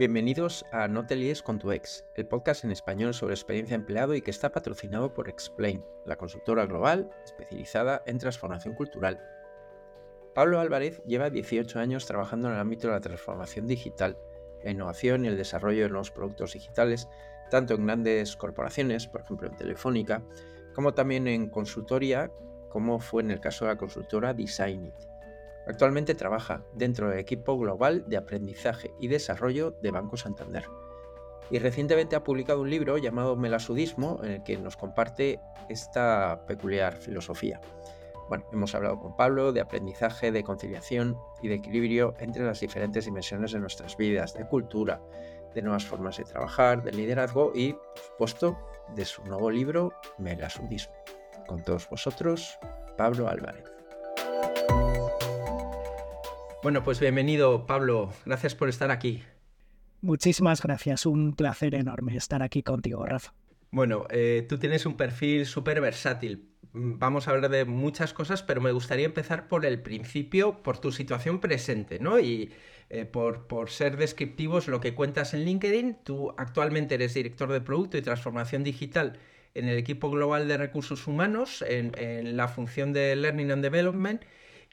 Bienvenidos a No te líes con tu ex, el podcast en español sobre experiencia empleado y que está patrocinado por Explain, la consultora global especializada en transformación cultural. Pablo Álvarez lleva 18 años trabajando en el ámbito de la transformación digital, la innovación y el desarrollo de nuevos productos digitales, tanto en grandes corporaciones, por ejemplo en Telefónica, como también en consultoría, como fue en el caso de la consultora Designit. Actualmente trabaja dentro del equipo global de aprendizaje y desarrollo de Banco Santander. Y recientemente ha publicado un libro llamado Melasudismo en el que nos comparte esta peculiar filosofía. Bueno, hemos hablado con Pablo de aprendizaje, de conciliación y de equilibrio entre las diferentes dimensiones de nuestras vidas, de cultura, de nuevas formas de trabajar, de liderazgo y, por supuesto, de su nuevo libro Melasudismo. Con todos vosotros, Pablo Álvarez. Bueno, pues bienvenido, Pablo. Gracias por estar aquí. Muchísimas gracias. Un placer enorme estar aquí contigo, Rafa. Bueno, eh, tú tienes un perfil súper versátil. Mm, vamos a hablar de muchas cosas, pero me gustaría empezar por el principio, por tu situación presente, ¿no? Y eh, por, por, ser descriptivos lo que cuentas en LinkedIn. Tú actualmente eres director de producto y transformación digital en el equipo global de recursos humanos, en, en la función de Learning and Development.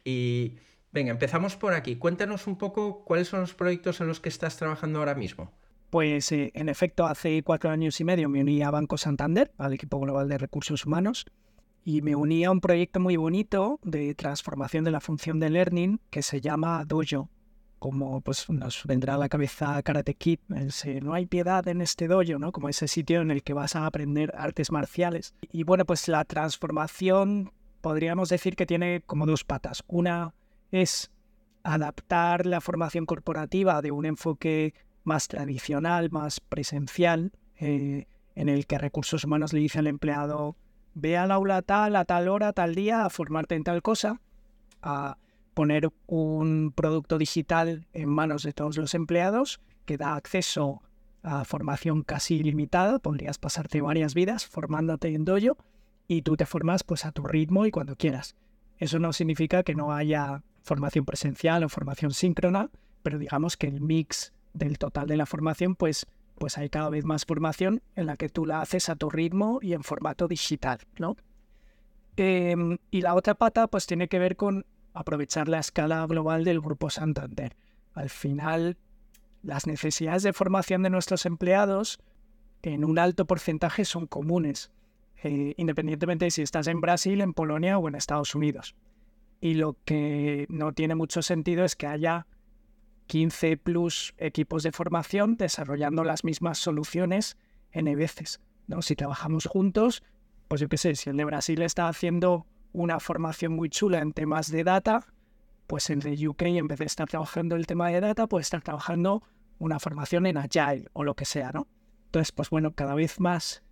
Y Venga, empezamos por aquí. Cuéntanos un poco cuáles son los proyectos en los que estás trabajando ahora mismo. Pues eh, en efecto, hace cuatro años y medio me uní a Banco Santander, al equipo global de recursos humanos, y me uní a un proyecto muy bonito de transformación de la función de learning que se llama Dojo. Como pues nos vendrá a la cabeza Karate Kid, ese, no hay piedad en este dojo, ¿no? Como ese sitio en el que vas a aprender artes marciales. Y bueno, pues la transformación podríamos decir que tiene como dos patas. Una es adaptar la formación corporativa de un enfoque más tradicional, más presencial, eh, en el que recursos humanos le dice al empleado, ve al aula tal, a tal hora, tal día, a formarte en tal cosa, a poner un producto digital en manos de todos los empleados que da acceso a formación casi ilimitada, podrías pasarte varias vidas formándote en dojo y tú te formas pues a tu ritmo y cuando quieras. Eso no significa que no haya formación presencial o formación síncrona, pero digamos que el mix del total de la formación, pues, pues hay cada vez más formación en la que tú la haces a tu ritmo y en formato digital, ¿no? Em, y la otra pata, pues tiene que ver con aprovechar la escala global del Grupo Santander. Al final, las necesidades de formación de nuestros empleados en un alto porcentaje son comunes, eh, independientemente de si estás en Brasil, en Polonia o en Estados Unidos. Y lo que no tiene mucho sentido es que haya 15 plus equipos de formación desarrollando las mismas soluciones N veces. ¿no? Si trabajamos juntos, pues yo qué sé, si el de Brasil está haciendo una formación muy chula en temas de data, pues el de UK en vez de estar trabajando el tema de data, puede estar trabajando una formación en Agile o lo que sea, ¿no? Entonces, pues bueno, cada vez más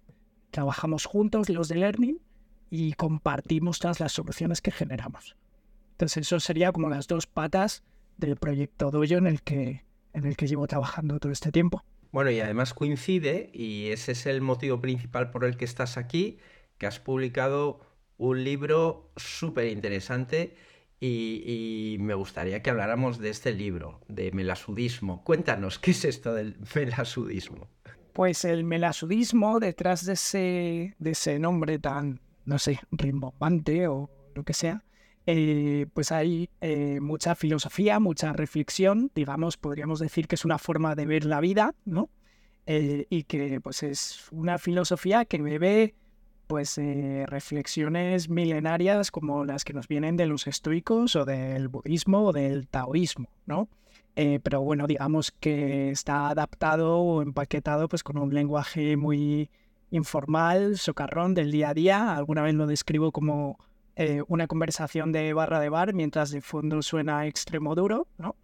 trabajamos juntos los de Learning y compartimos todas las soluciones que generamos. Entonces eso sería como las dos patas del proyecto Dojo en el que, en el que llevo trabajando todo este tiempo. Bueno, y además coincide, y ese es el motivo principal por el que estás aquí, que has publicado un libro súper interesante y, me gustaría que habláramos de este libro, de melasudismo. Cuéntanos, ¿qué es esto del melasudismo? Pues el melasudismo, detrás de ese, de ese nombre tan, no sé, rimbombante o lo que sea, eh, pues hay eh, mucha filosofía, mucha reflexión, digamos, podríamos decir que es una forma de ver la vida, ¿no? Eh, y que pues es una filosofía que bebe pues reflexiones milenarias como las que nos vienen de los estoicos o del budismo o del taoísmo, ¿no? pero bueno, digamos que está adaptado o empaquetado pues con un lenguaje muy informal, socarrón del día a día. Alguna vez lo describo como eh, una conversación de barra de bar mientras de fondo suena extremo duro, ¿no?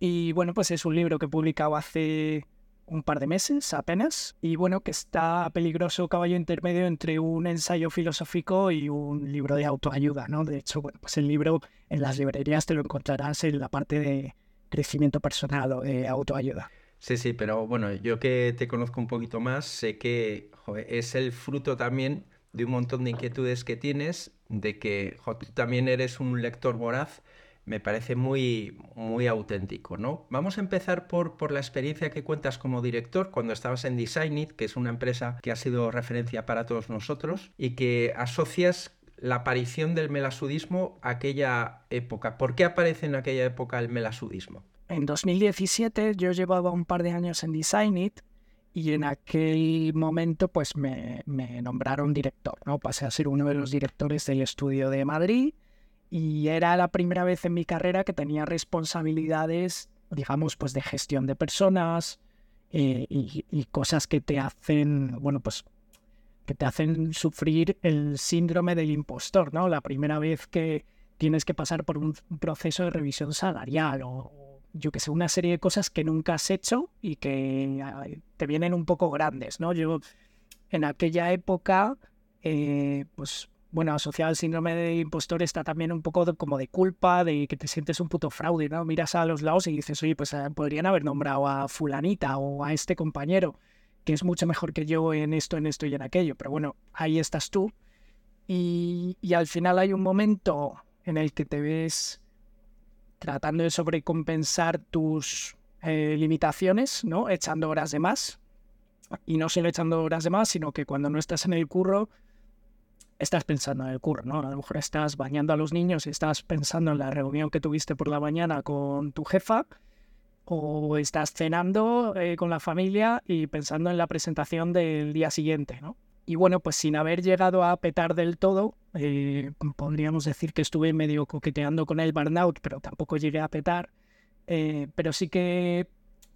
Y bueno, pues es un libro que he publicado hace un par de meses apenas y bueno, que está peligroso caballo intermedio entre un ensayo filosófico y un libro de autoayuda, ¿no? De hecho, bueno, pues el libro en las librerías te lo encontrarás en la parte de crecimiento personal o de autoayuda. Sí, sí, pero bueno, yo que te conozco un poquito más, sé que es el fruto también de un montón de inquietudes que tienes, de que tú también eres un lector voraz. me parece muy, muy auténtico, ¿no? Vamos a empezar por, por la experiencia que cuentas como director cuando estabas en Designit, que es una empresa que ha sido referencia para todos nosotros y que asocias la aparición del melasudismo a aquella época. ¿Por qué aparece en aquella época el melasudismo? En 2017 yo llevaba un par de años en Designit y en aquel momento pues me, nombraron director, ¿no? Pasé a ser uno de los directores del estudio de Madrid y era la primera vez en mi carrera que tenía responsabilidades, digamos, pues de gestión de personas eh, y, y, cosas que te hacen, bueno, pues que te hacen sufrir el síndrome del impostor, ¿no? La primera vez que tienes que pasar por un proceso de revisión salarial o, yo que sé, una serie de cosas que nunca has hecho y que te vienen un poco grandes, ¿no? Yo en aquella época, eh, pues bueno, asociado al síndrome de impostor está también un poco como de culpa, de que te sientes un puto fraude, ¿no? Miras a los lados y dices, oye, pues eh, podrían haber nombrado a fulanita o a este compañero, que es mucho mejor que yo en esto, en esto y en aquello. Pero bueno, ahí estás tú. Y, y al final hay un momento en el que te ves tratando de sobrecompensar tus eh, limitaciones, ¿no? Echando horas de más. Y no solo echando horas de más, sino que cuando no estás en el curro, estás pensando en el curro, ¿no? A lo mejor estás bañando a los niños y estás pensando en la reunión que tuviste por la mañana con tu jefa, o estás cenando eh, con la familia y pensando en la presentación del día siguiente, ¿no? Y bueno, pues sin haber llegado a petar del todo, eh, podríamos decir que estuve medio coqueteando con el burnout, pero tampoco llegué a petar. Eh, pero sí que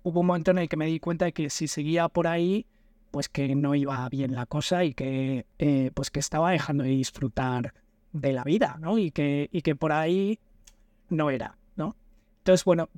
hubo un momento en el que me di cuenta de que si seguía por ahí, pues que no iba bien la cosa y que, eh, pues que estaba dejando de disfrutar de la vida, ¿no? Y que, y que por ahí no era, ¿no? Entonces, bueno,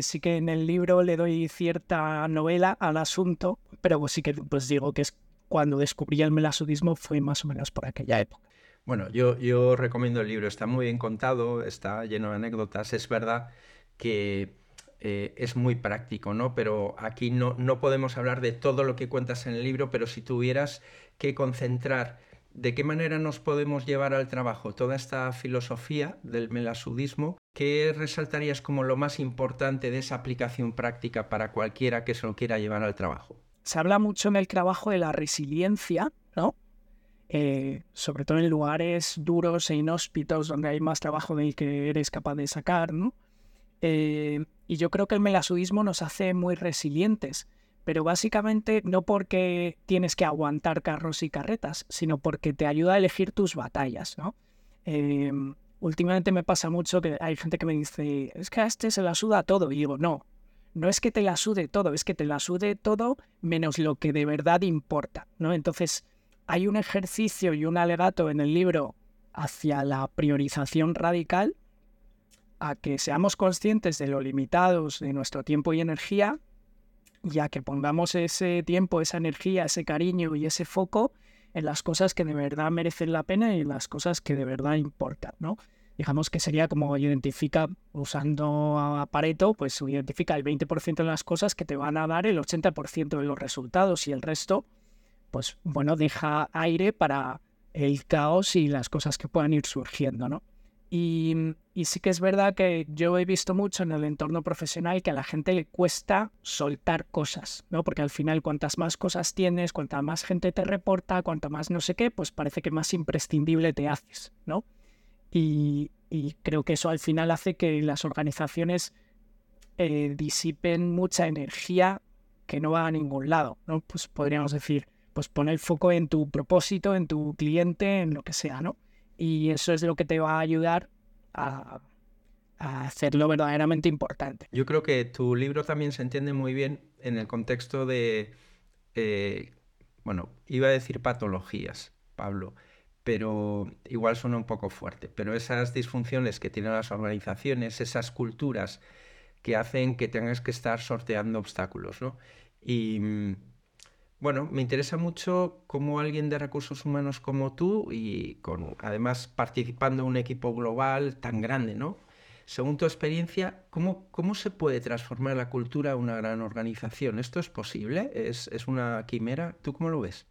sí que en el libro le doy cierta novela al asunto, pero pues sí que pues digo que es cuando descubrí el melasudismo fue más o menos por aquella época. Bueno, yo, recomiendo el libro, está muy bien contado, está lleno de anécdotas, es verdad que eh, es muy práctico, ¿no? Pero aquí no, no podemos hablar de todo lo que cuentas en el libro, pero si tuvieras que concentrar de qué manera nos podemos llevar al trabajo toda esta filosofía del melasudismo, ¿qué resaltarías como lo más importante de esa aplicación práctica para cualquiera que se lo quiera llevar al trabajo? Se habla mucho en el trabajo de la resiliencia, ¿no? Eh, sobre todo en lugares duros e inhóspitos donde hay más trabajo del que eres capaz de sacar, ¿no? Eh, y yo creo que el melasudismo nos hace muy resilientes, pero básicamente no porque tienes que aguantar carros y carretas, sino porque te ayuda a elegir tus batallas, ¿no? Eh, últimamente me pasa mucho que hay gente que me dice, es que a este se la suda todo, y digo, no, no es que te la sude todo, es que te la sude todo menos lo que de verdad importa, ¿no? Entonces, hay un ejercicio y un alegato en el libro hacia la priorización radical, a que seamos conscientes de lo limitados de nuestro tiempo y energía, y a que pongamos ese tiempo, esa energía, ese cariño y ese foco en las cosas que de verdad merecen la pena y en las cosas que de verdad importan, ¿no? Digamos que sería como identifica, usando a Pareto, pues identifica el 20% de las cosas que te van a dar el 80% de los resultados y el resto, pues bueno, deja aire para el caos y las cosas que puedan ir surgiendo, ¿no? Y, y, sí que es verdad que yo he visto mucho en el entorno profesional que a la gente le cuesta soltar cosas, ¿no? Porque al final cuantas más cosas tienes, cuanta más gente te reporta, cuanto más no sé qué, pues parece que más imprescindible te haces, ¿no? Y, creo que eso al final hace que las organizaciones eh, disipen mucha energía que no va a ningún lado, ¿no? Pues podríamos decir, pues pon el foco en tu propósito, en tu cliente, en lo que sea, ¿no? Y eso es lo que te va a ayudar a, hacerlo verdaderamente importante. Yo creo que tu libro también se entiende muy bien en el contexto de, eh, bueno, iba a decir patologías, Pablo, pero igual suena un poco fuerte. Pero esas disfunciones que tienen las organizaciones, esas culturas que hacen que tengas que estar sorteando obstáculos, ¿no? Y mm, bueno, me interesa mucho cómo alguien de recursos humanos como tú y con además participando en un equipo global tan grande, ¿no? Según tu experiencia, ¿cómo, cómo se puede transformar la cultura de una gran organización? ¿Esto es posible? ¿Es, ¿Es una quimera? ¿Tú cómo lo ves?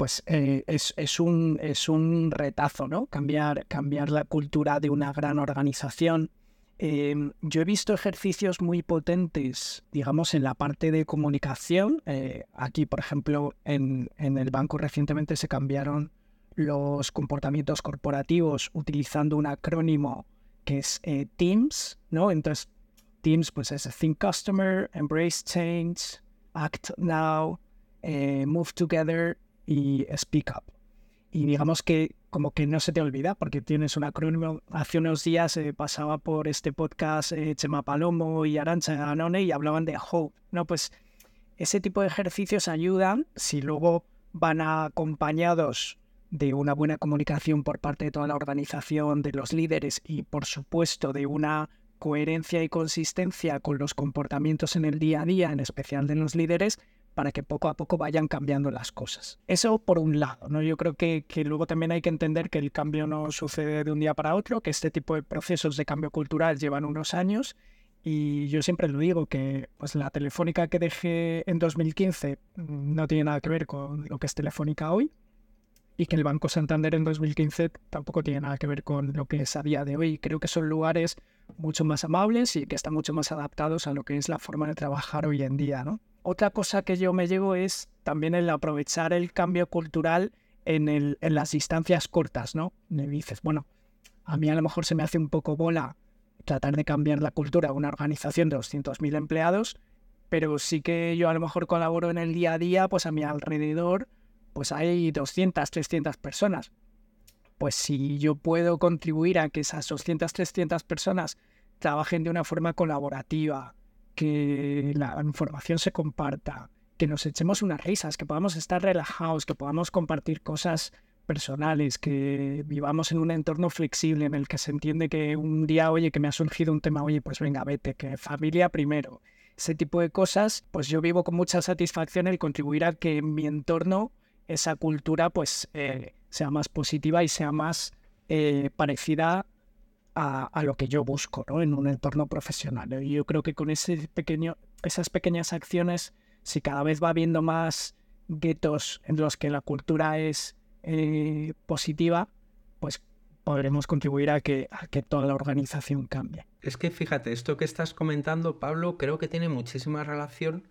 Pues eh, es, un, es un retazo, ¿no? Cambiar, cambiar la cultura de una gran organización. Em, yo he visto ejercicios muy potentes, digamos, en la parte de comunicación. Eh, aquí, por ejemplo, en, el banco recientemente se cambiaron los comportamientos corporativos utilizando un acrónimo que es eh, Teams, ¿no? Entonces, Teams pues es Think Customer, Embrace Change, Act Now, Move Together y Speak Up. Y digamos que como que no se te olvida porque tienes un acrónimo. Hace unos días eh, pasaba por este podcast eh, Chema Palomo y Arancha Anone y hablaban de Hope. No, pues ese tipo de ejercicios ayudan si luego van acompañados de una buena comunicación por parte de toda la organización, de los líderes y por supuesto de una coherencia y consistencia con los comportamientos en el día a día, en especial de los líderes, para que poco a poco vayan cambiando las cosas. Eso por un lado, ¿no? Yo creo que, luego también hay que entender que el cambio no sucede de un día para otro, que este tipo de procesos de cambio cultural llevan unos años y yo siempre lo digo que pues la telefónica que dejé en 2015 no tiene nada que ver con lo que es telefónica hoy y que el Banco Santander en 2015 tampoco tiene nada que ver con lo que es a día de hoy. Creo que son lugares mucho más amables y que están mucho más adaptados a lo que es la forma de trabajar hoy en día, ¿no? Otra cosa que yo me llevo es también el aprovechar el cambio cultural en, el, en las distancias cortas, ¿no? Me dices, bueno, a mí a lo mejor se me hace un poco bola tratar de cambiar la cultura de una organización de 200.000 empleados, pero sí que yo a lo mejor colaboro en el día a día, pues a mi alrededor, pues hay 200, 300 personas. Pues si yo puedo contribuir a que esas 200, 300 personas trabajen de una forma colaborativa, que la información se comparta, que nos echemos unas risas, que podamos estar relajados, que podamos compartir cosas personales, que vivamos en un entorno flexible en el que se entiende que un día, oye, que me ha surgido un tema, oye, pues venga, vete, que familia primero. Ese tipo de cosas, pues yo vivo con mucha satisfacción el contribuir a que en mi entorno esa cultura pues eh, sea más positiva y sea más eh, parecida a, lo que yo busco ¿no? en un entorno profesional. Y yo creo que con esas pequeñas acciones, si cada vez va habiendo más guetos en los que la cultura es eh, positiva, pues podremos contribuir a que toda la organización cambie. Es que fíjate, esto que estás comentando, Pablo, creo que tiene muchísima relación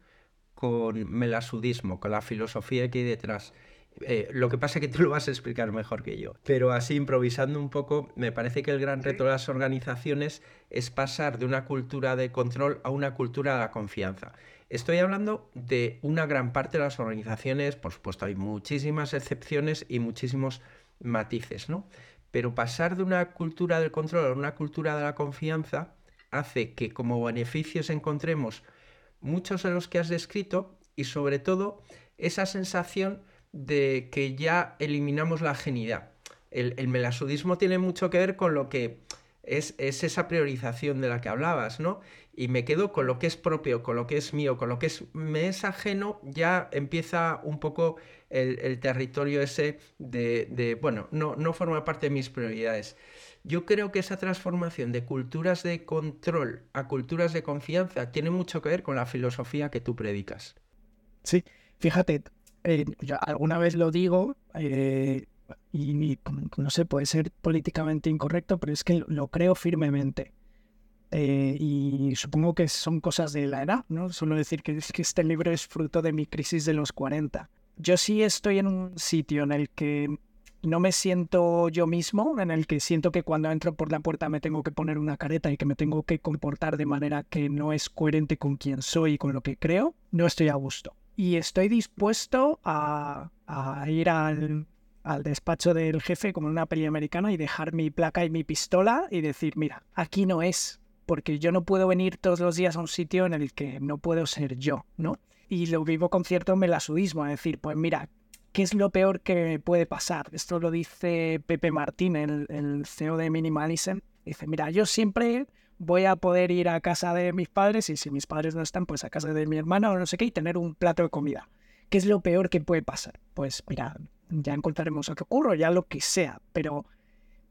con melasudismo, con la filosofía que hay detrás. Eh, lo que pasa es que tú lo vas a explicar mejor que yo. Pero así, improvisando un poco, me parece que el gran reto de las organizaciones es pasar de una cultura de control a una cultura de la confianza. Estoy hablando de una gran parte de las organizaciones, por supuesto hay muchísimas excepciones y muchísimos matices, ¿no? Pero pasar de una cultura del control a una cultura de la confianza hace que como beneficios encontremos muchos de los que has descrito y sobre todo esa sensación de que ya eliminamos la genidad. El, melasudismo tiene mucho que ver con lo que es, esa priorización de la que hablabas, ¿no? Y me quedo con lo que es propio, con lo que es mío, con lo que es, me es ajeno, ya empieza un poco el, territorio ese de, bueno, no, no forma parte de mis prioridades. Yo creo que esa transformación de culturas de control a culturas de confianza tiene mucho que ver con la filosofía que tú predicas. Sí, fíjate, eh, alguna vez lo digo, eh, y, no sé, puede ser políticamente incorrecto, pero es que lo creo firmemente. Eh, y supongo que son cosas de la edad, ¿no? Solo decir que, que este libro es fruto de mi crisis de los 40. Yo sí estoy en un sitio en el que no me siento yo mismo, en el que siento que cuando entro por la puerta me tengo que poner una careta y que me tengo que comportar de manera que no es coherente con quien soy y con lo que creo, no estoy a gusto y estoy dispuesto a, ir al, despacho del jefe como en una peli americana y dejar mi placa y mi pistola y decir, mira, aquí no es, porque yo no puedo venir todos los días a un sitio en el que no puedo ser yo, ¿no? Y lo vivo con cierto melasudismo, a decir, pues mira, ¿qué es lo peor que puede pasar? Esto lo dice Pepe Martín, el, el CEO de Minimalism. Dice, mira, yo siempre voy a poder ir a casa de mis padres y si mis padres no están, pues a casa de mi hermana o no sé qué y tener un plato de comida. ¿Qué es lo peor que puede pasar? Pues mira, ya encontraremos a qué ocurre, ya lo que sea, pero,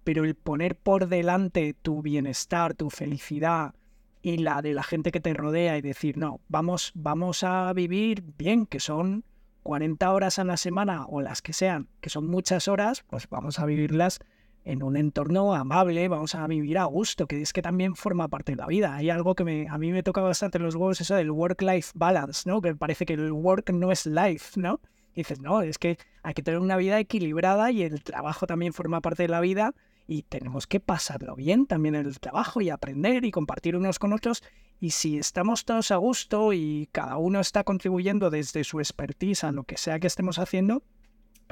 pero el poner por delante tu bienestar, tu felicidad y la de la gente que te rodea y decir, no, vamos, vamos a vivir bien, que son 40 horas a la semana o las que sean, que son muchas horas, pues vamos a vivirlas en un entorno amable, vamos a vivir a gusto, que es que también forma parte de la vida. Hay algo que me, a mí me toca bastante los huevos, eso del work-life balance, ¿no? Que parece que el work no es life, ¿no? Dices, no, es que hay que tener una vida equilibrada y el trabajo también forma parte de la vida y tenemos que pasarlo bien también en el trabajo y aprender y compartir unos con otros. Y si estamos todos a gusto y cada uno está contribuyendo desde su expertise a lo que sea que estemos haciendo,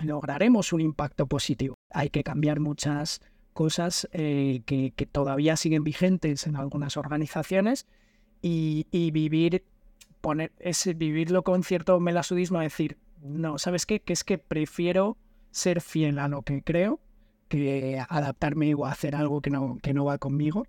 lograremos un impacto positivo. Hay que cambiar muchas cosas eh, que, todavía siguen vigentes en algunas organizaciones y, vivir, poner ese, vivirlo con cierto melasudismo, decir, no, ¿sabes qué? Que es que prefiero ser fiel a lo que creo que adaptarme o hacer algo que no, que no va conmigo.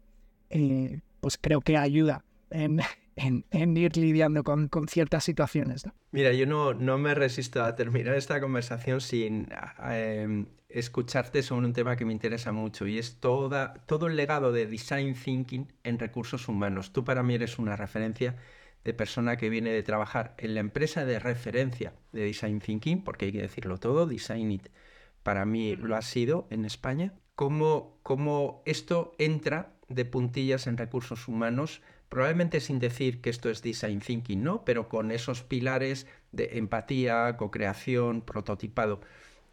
Eh, pues creo que ayuda en, en, ir lidiando con, con ciertas situaciones. Mira, yo no, no, me resisto a terminar esta conversación sin em, escucharte sobre un tema que me interesa mucho y es toda, todo el legado de Design Thinking en recursos humanos. Tú para mí eres una referencia de persona que viene de trabajar en la empresa de referencia de Design Thinking, porque hay que decirlo todo, Design It para mí lo ha sido en España. ¿Cómo, cómo esto entra de puntillas en recursos humanos probablemente sin decir que esto es design thinking, ¿no? Pero con esos pilares de empatía, co-creación, prototipado.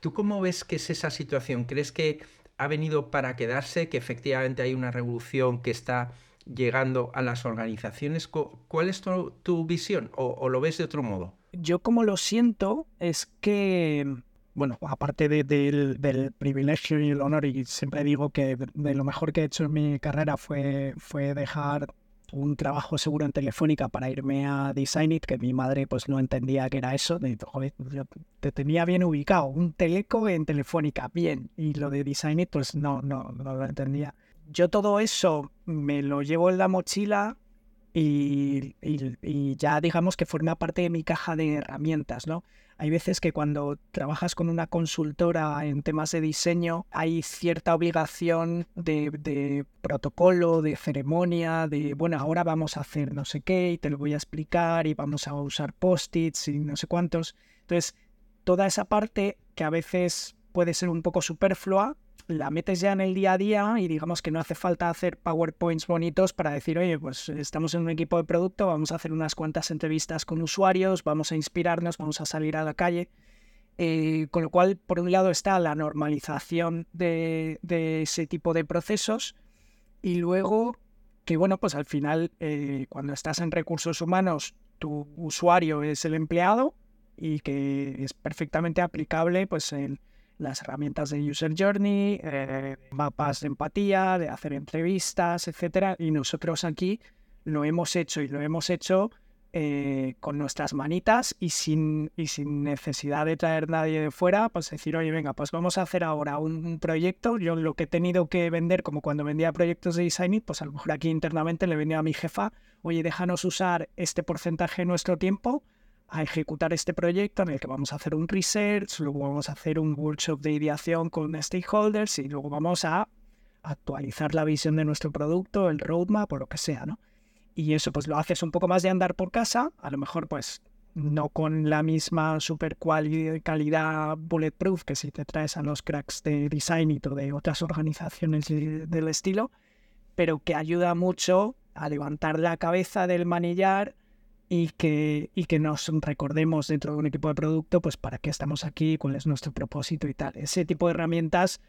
¿Tú cómo ves que es esa situación? ¿Crees que ha venido para quedarse, que efectivamente hay una revolución que está llegando a las organizaciones? ¿Cuál es tu, visión o, lo ves de otro modo? Yo como lo siento es que bueno, aparte del, privilegio y el honor, y siempre digo que de lo mejor que he hecho en mi carrera fue, fue dejar un trabajo seguro en Telefónica para irme a Design It, que mi madre pues no entendía que era eso. De, joder, te tenía bien ubicado, un teleco en Telefónica, bien. Y lo de Design It, pues no, no, no lo entendía. Yo todo eso me lo llevo en la mochila y, ya digamos que forma parte de mi caja de herramientas, ¿no? Hay veces que cuando trabajas con una consultora en temas de diseño hay cierta obligación de, protocolo, de ceremonia, de, bueno, ahora vamos a hacer no sé qué y te lo voy a explicar y vamos a usar post-its y no sé cuántos. Entonces, toda esa parte que a veces puede ser un poco superflua, la metes ya en el día a día y digamos que no hace falta hacer PowerPoints bonitos para decir, oye, pues estamos en un equipo de producto, vamos a hacer unas cuantas entrevistas con usuarios, vamos a inspirarnos, vamos a salir a la calle. Eh, con lo cual, por un lado está la normalización de, ese tipo de procesos y luego que, bueno, pues al final, eh, cuando estás en recursos humanos, tu usuario es el empleado y que es perfectamente aplicable pues en las herramientas de User Journey, eh, mapas de empatía, de hacer entrevistas, etcétera. Y nosotros aquí lo hemos hecho y lo hemos hecho eh, con nuestras manitas y sin, y sin necesidad de traer nadie de fuera, pues decir, oye, venga, pues vamos a hacer ahora un, proyecto. Yo lo que he tenido que vender, como cuando vendía proyectos de Design It, pues a lo mejor aquí internamente le venía a mi jefa, oye, déjanos usar este porcentaje de nuestro tiempo a ejecutar este proyecto en el que vamos a hacer un research, luego vamos a hacer un workshop de ideación con stakeholders y luego vamos a actualizar la visión de nuestro producto, el roadmap o lo que sea, ¿no? Y eso pues lo haces un poco más de andar por casa, a lo mejor pues no con la misma super calidad bulletproof que si te traes a los cracks de design y de otras organizaciones del estilo, pero que ayuda mucho a levantar la cabeza del manillar y que, y que nos recordemos dentro de un equipo de producto, pues para qué estamos aquí, cuál es nuestro propósito y tal. Ese tipo de herramientas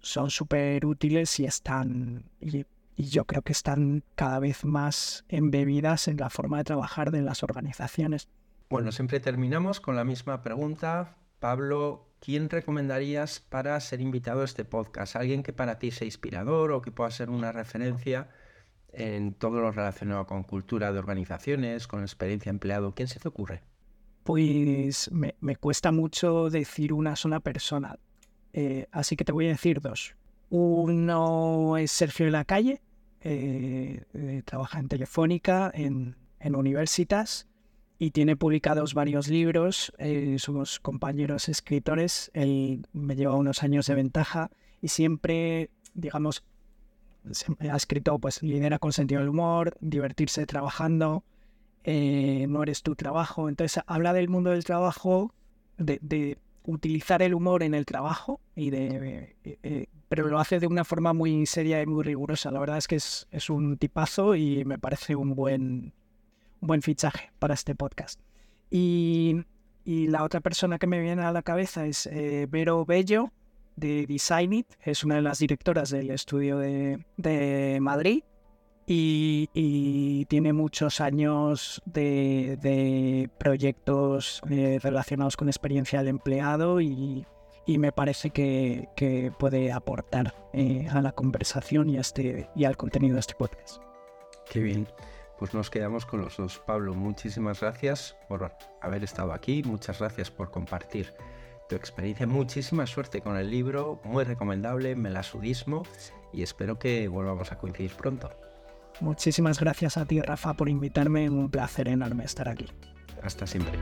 son súper útiles y están, y, yo creo que están cada vez más embebidas en la forma de trabajar de las organizaciones. Bueno, siempre terminamos con la misma pregunta. Pablo, ¿quién recomendarías para ser invitado a este podcast? ¿Alguien que para ti sea inspirador o que pueda ser una referencia? En todo lo relacionado con cultura de organizaciones, con experiencia empleado? ¿Quién se te ocurre? Pues me, cuesta mucho decir una sola persona, eh, así que te voy a decir dos. Uno es Sergio de la Calle, eh, eh, trabaja en Telefónica, en, en Universitas, y tiene publicados varios libros. somos compañeros escritores, él me lleva unos años de ventaja y siempre, digamos, ha escrito pues lidera con sentido del humor, divertirse trabajando, eh, no eres tu trabajo. Entonces habla del mundo del trabajo, de, utilizar el humor en el trabajo, y de, eh, eh, pero lo hace de una forma muy seria y muy rigurosa. La verdad es que es, es un tipazo y me parece un buen, un buen fichaje para este podcast. Y, y, la otra persona que me viene a la cabeza es Vero Bello, de Design It, es una de las directoras del estudio de, Madrid y, tiene muchos años de, proyectos eh, relacionados con experiencia del empleado y, me parece que, puede aportar eh, a la conversación y, este, y al contenido de este podcast. Qué bien. Pues nos quedamos con los dos. Pablo, muchísimas gracias por haber estado aquí, muchas gracias por compartir tu experiencia. Muchísima suerte con el libro, muy recomendable, Melasudismo, y espero que volvamos a coincidir pronto. Muchísimas gracias a ti, Rafa, por invitarme. Un placer enorme estar aquí. Hasta siempre.